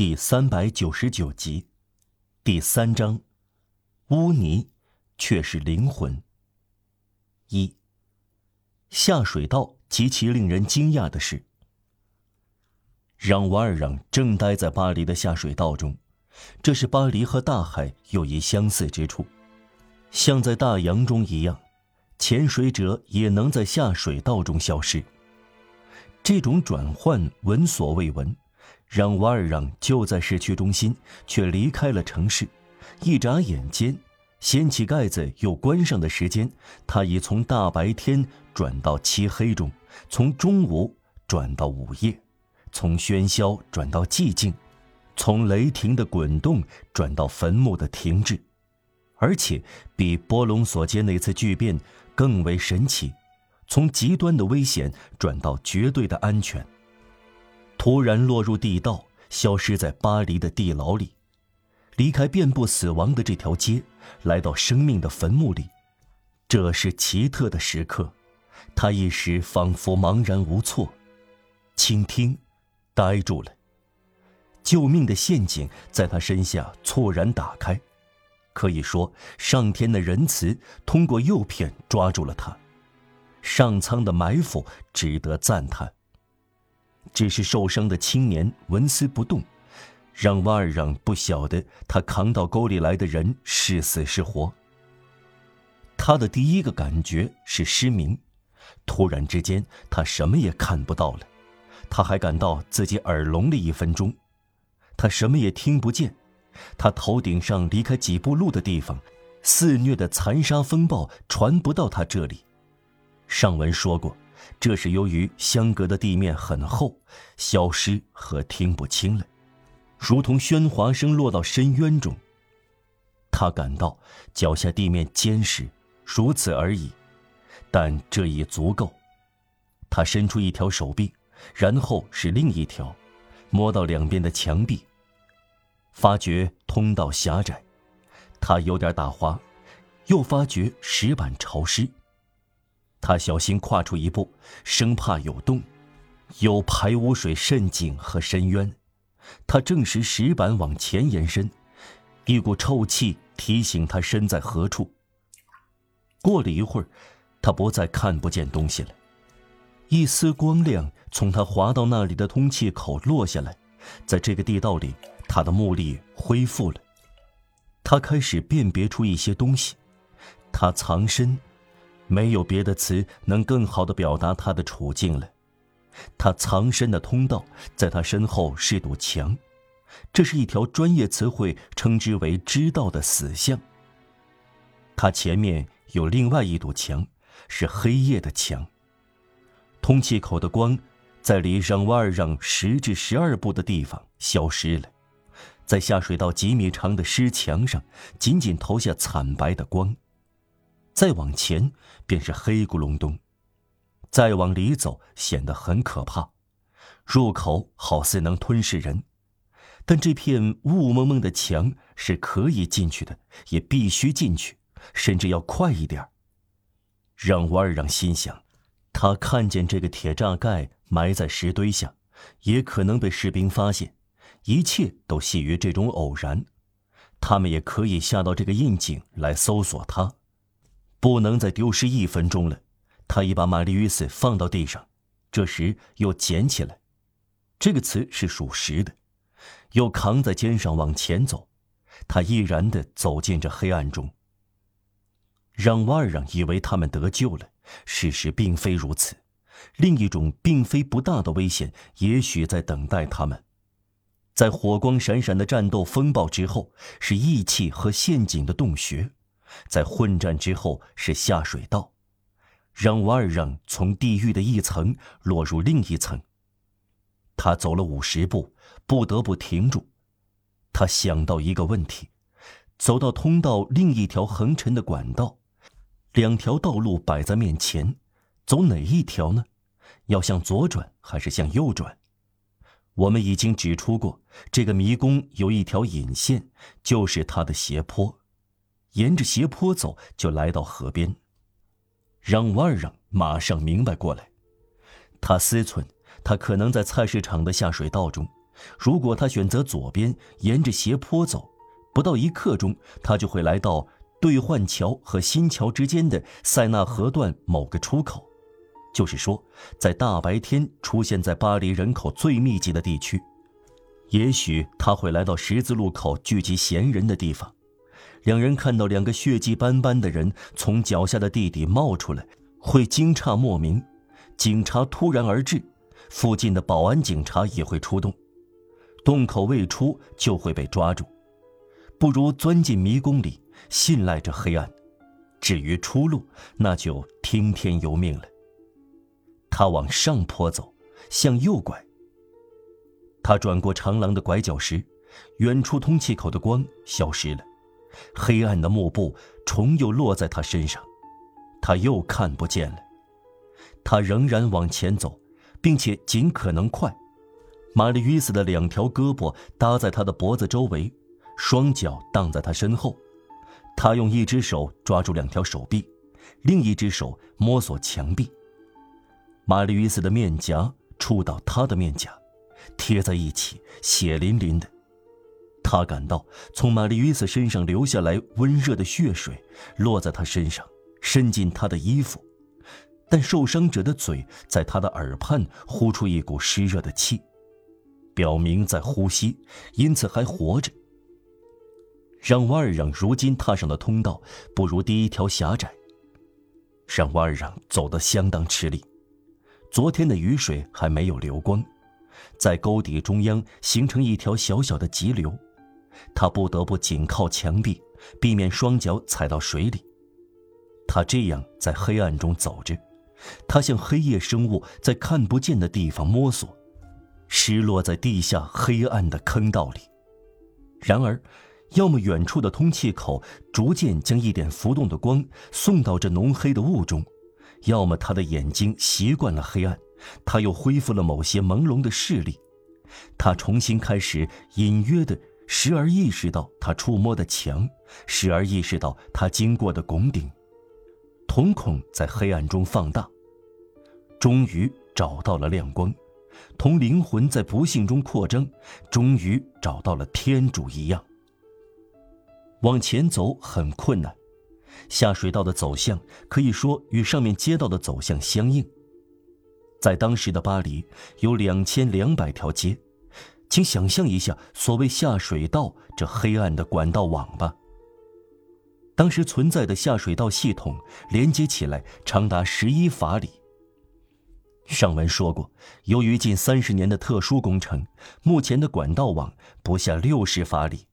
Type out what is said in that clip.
第三百九十九集，第三章，污泥却是灵魂。一，下水道极其令人惊讶的是，让瓦尔让正待在巴黎的下水道中，这是巴黎和大海有一相似之处，像在大洋中一样，潜水者也能在下水道中消失。这种转换闻所未闻。让瓦尔让就在市区中心，却离开了城市。一眨眼间，掀起盖子又关上的时间，他已从大白天转到漆黑中，从中午转到午夜，从喧嚣转到寂静，从雷霆的滚动转到坟墓的停滞，而且比波隆索街那次巨变更为神奇，从极端的危险转到绝对的安全。突然落入地道，消失在巴黎的地牢里，离开遍布死亡的这条街，来到生命的坟墓里，这是奇特的时刻。他一时仿佛茫然无措，倾听，呆住了。救命的陷阱在他身下猝然打开，可以说，上天的仁慈通过诱骗抓住了他。上苍的埋伏值得赞叹。只是受伤的青年纹丝不动，让瓦尔让不晓得他扛到沟里来的人是死是活。他的第一个感觉是失明，突然之间他什么也看不到了，他还感到自己耳聋了一分钟，他什么也听不见，他头顶上离开几步路的地方，肆虐的残沙风暴传不到他这里。上文说过。这是由于相隔的地面很厚，消失和听不清了，如同喧哗声落到深渊中。他感到脚下地面坚实，如此而已，但这已足够。他伸出一条手臂，然后是另一条，摸到两边的墙壁，发觉通道狭窄，他有点打滑，又发觉石板潮湿。他小心跨出一步，生怕有洞，有排污水渗井和深渊。他正时石板往前延伸，一股臭气提醒他身在何处。过了一会儿，他不再看不见东西了。一丝光亮从他滑到那里的通气口落下来，在这个地道里，他的目力恢复了。他开始辨别出一些东西，他藏身。没有别的词能更好的表达他的处境了。他藏身的通道在他身后是堵墙，这是一条专业词汇称之为“知道”的死巷。他前面有另外一堵墙，是黑夜的墙。通气口的光，在离让瓦尔让十至十二步的地方消失了，在下水道几米长的湿墙上，仅仅投下惨白的光。再往前便是黑咕隆咚，再往里走显得很可怕，入口好似能吞噬人，但这片雾蒙蒙的墙是可以进去的，也必须进去，甚至要快一点。让瓦尔让心想，他看见这个铁栅盖埋在石堆下，也可能被士兵发现，一切都系于这种偶然，他们也可以下到这个印井来搜索他。不能再丢失一分钟了，他已把玛丽·与斯放到地上，这时又捡起来，这个词是属实的，又扛在肩上往前走，他毅然地走进这黑暗中。让瓦尔让以为他们得救了，事实并非如此，另一种并非不大的危险也许在等待他们，在火光闪闪的战斗风暴之后，是义气和陷阱的洞穴。在混战之后是下水道，让瓦尔让从地狱的一层落入另一层。他走了五十步，不得不停住。他想到一个问题：走到通道另一条横陈的管道，两条道路摆在面前，走哪一条呢？要向左转还是向右转？我们已经指出过，这个迷宫有一条引线，就是它的斜坡。沿着斜坡走，就来到河边。让瓦尔让马上明白过来，他思忖，他可能在菜市场的下水道中，如果他选择左边，沿着斜坡走，不到一刻钟，他就会来到兑换桥和新桥之间的塞纳河段某个出口。就是说，在大白天出现在巴黎人口最密集的地区。也许他会来到十字路口聚集闲人的地方。两人看到两个血迹斑斑的人从脚下的地底冒出来，会惊诧莫名。警察突然而至，附近的保安警察也会出动。洞口未出就会被抓住，不如钻进迷宫里，信赖着黑暗。至于出路，那就听天由命了。他往上坡走，向右拐。他转过长廊的拐角时，远处通气口的光消失了，黑暗的幕布重又落在他身上，他又看不见了。他仍然往前走，并且尽可能快。玛丽·约斯的两条胳膊搭在他的脖子周围，双脚荡在他身后。他用一只手抓住两条手臂，另一只手摸索墙壁。玛丽·约斯的面颊触到他的面颊，贴在一起，血淋淋的。他感到从玛丽·约斯身上流下来温热的血水，落在他身上，渗进他的衣服。但受伤者的嘴在他的耳畔呼出一股湿热的气。表明在呼吸，因此还活着。让瓦尔让如今踏上的通道不如第一条狭窄。让瓦尔让走得相当吃力，昨天的雨水还没有流光，在沟底中央形成一条小小的急流，他不得不紧靠墙壁，避免双脚踩到水里。他这样在黑暗中走着，他像黑夜生物在看不见的地方摸索。失落在地下黑暗的坑道里。然而，要么远处的通气口逐渐将一点浮动的光送到这浓黑的雾中，要么他的眼睛习惯了黑暗，他又恢复了某些朦胧的视力。他重新开始隐约的，时而意识到他触摸的墙，时而意识到他经过的拱顶。瞳孔在黑暗中放大，终于找到了亮光。同灵魂在不幸中扩张，终于找到了天主一样。往前走很困难，下水道的走向可以说与上面街道的走向相应。在当时的巴黎有两千两百条街，请想象一下所谓下水道这黑暗的管道网吧。当时存在的下水道系统连接起来长达十一法里。上文说过，由于近三十年的特殊工程，目前的管道网不下六十法里。